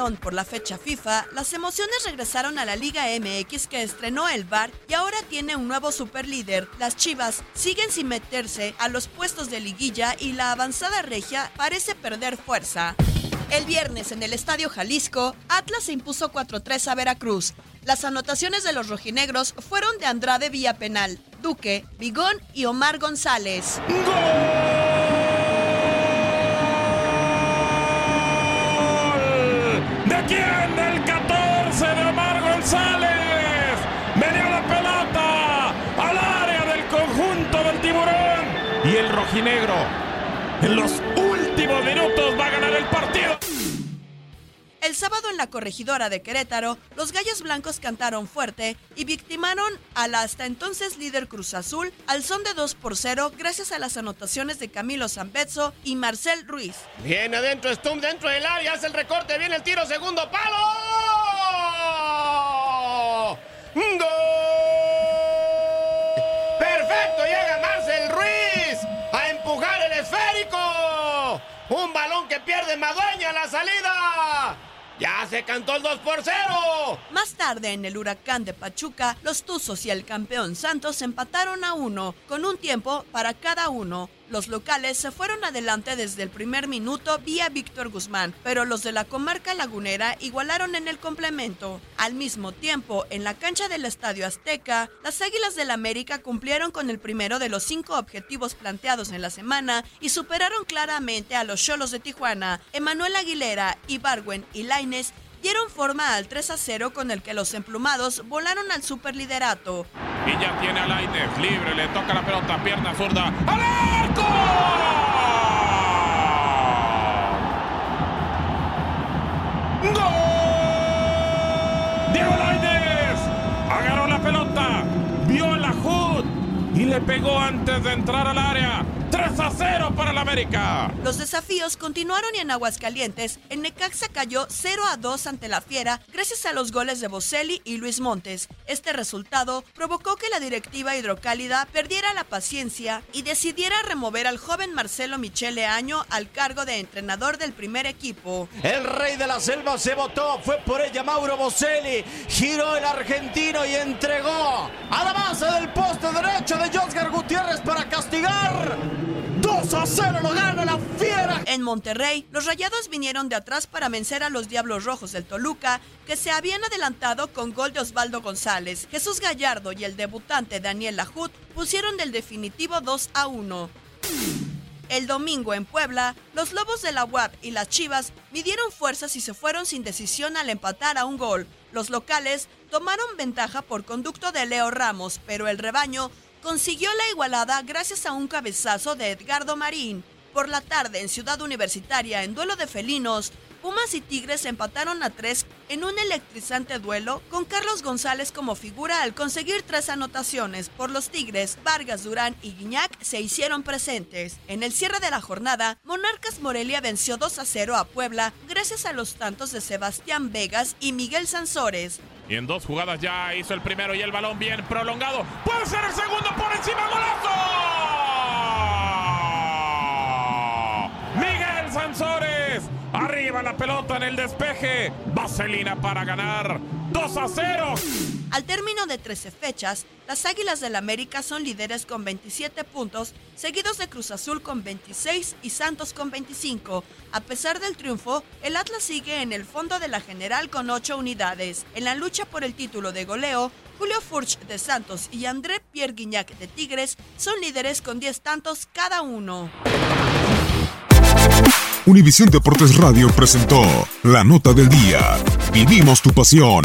Por la fecha FIFA, las emociones regresaron a la Liga MX que estrenó el VAR y ahora tiene un nuevo superlíder. Las Chivas siguen sin meterse a los puestos de liguilla y la avanzada regia parece perder fuerza. El viernes en el Estadio Jalisco, Atlas se impuso 4-3 a Veracruz. Las anotaciones de los rojinegros fueron de Andrade vía penal, Duque, Vigón y Omar González. ¿De quién? Del 14 de Omar González. Venía la pelota al área del conjunto del tiburón. Y el rojinegro en los últimos minutos va a ganar el partido. El sábado en la corregidora de Querétaro, los gallos blancos cantaron fuerte y victimaron a la hasta entonces líder Cruz Azul al son de 2 por 0 gracias a las anotaciones de Camilo Zambezzo y Marcel Ruiz. Viene adentro, Stum dentro del área, hace el recorte, viene el tiro, segundo palo. ¡Gol! ¡Perfecto! Llega Marcel Ruiz a empujar el esférico. Un balón que pierde Madueña a la salida. Ya se cantó el 2 por 0. Más tarde, en el huracán de Pachuca, los Tuzos y el campeón Santos empataron a uno, con un tiempo para cada uno. Los locales se fueron adelante desde el primer minuto vía Víctor Guzmán, pero los de la comarca lagunera igualaron en el complemento. Al mismo tiempo, en la cancha del Estadio Azteca, las Águilas del América cumplieron con el primero de los cinco objetivos planteados en la semana y superaron claramente a los Cholos de Tijuana. Emanuel Aguilera, Ibarwen y Laines dieron forma al 3 a 0 con el que los emplumados volaron al superliderato. Y ya tiene a Lainez libre, le toca la pelota, pierna zurda. ¡Al arco! ¡Gol! Diego Lainez agarró la pelota, vio el ajud y le pegó antes de entrar al área. 3 a 0 para el América. Los desafíos continuaron y en Aguascalientes, el Necaxa cayó 0 a 2 ante la Fiera gracias a los goles de Boselli y Luis Montes. Este resultado provocó que la directiva hidrocálida perdiera la paciencia y decidiera remover al joven Marcelo Michele Año al cargo de entrenador del primer equipo. El rey de la selva se votó, fue por ella Mauro Boselli, giró el argentino y entregó a la base del poste derecho de Josgar Gutiérrez para castigar. 2 a 0 lo gana la fiera. En Monterrey, los rayados vinieron de atrás para vencer a los Diablos Rojos del Toluca, que se habían adelantado con gol de Osvaldo González. Jesús Gallardo y el debutante Daniel Lajut pusieron del definitivo 2 a 1. El domingo en Puebla, los Lobos de la UAP y las Chivas midieron fuerzas y se fueron sin decisión al empatar a un gol. Los locales tomaron ventaja por conducto de Leo Ramos, pero el rebaño consiguió la igualada gracias a un cabezazo de Edgardo Marín. Por la tarde en Ciudad Universitaria, en duelo de felinos, Pumas y Tigres empataron a tres en un electrizante duelo con Carlos González como figura al conseguir tres anotaciones. Por los Tigres, Vargas, Durán y Guiñac se hicieron presentes. En el cierre de la jornada, Monarcas Morelia venció 2 a 0 a Puebla gracias a los tantos de Sebastián Vegas y Miguel Sansores. Y en dos jugadas ya hizo el primero y el balón bien prolongado. Puede ser el segundo por encima, golazo. Miguel Sansores. Arriba la pelota en el despeje. Vaselina para ganar. 2 a 0. Al término de 13 fechas, las Águilas del América son líderes con 27 puntos, seguidos de Cruz Azul con 26 y Santos con 25. A pesar del triunfo, el Atlas sigue en el fondo de la general con 8 unidades. En la lucha por el título de goleo, Julio Furch de Santos y André Pierre Guignac de Tigres son líderes con 10 tantos cada uno. Univisión Deportes Radio presentó la nota del día. Vivimos tu pasión.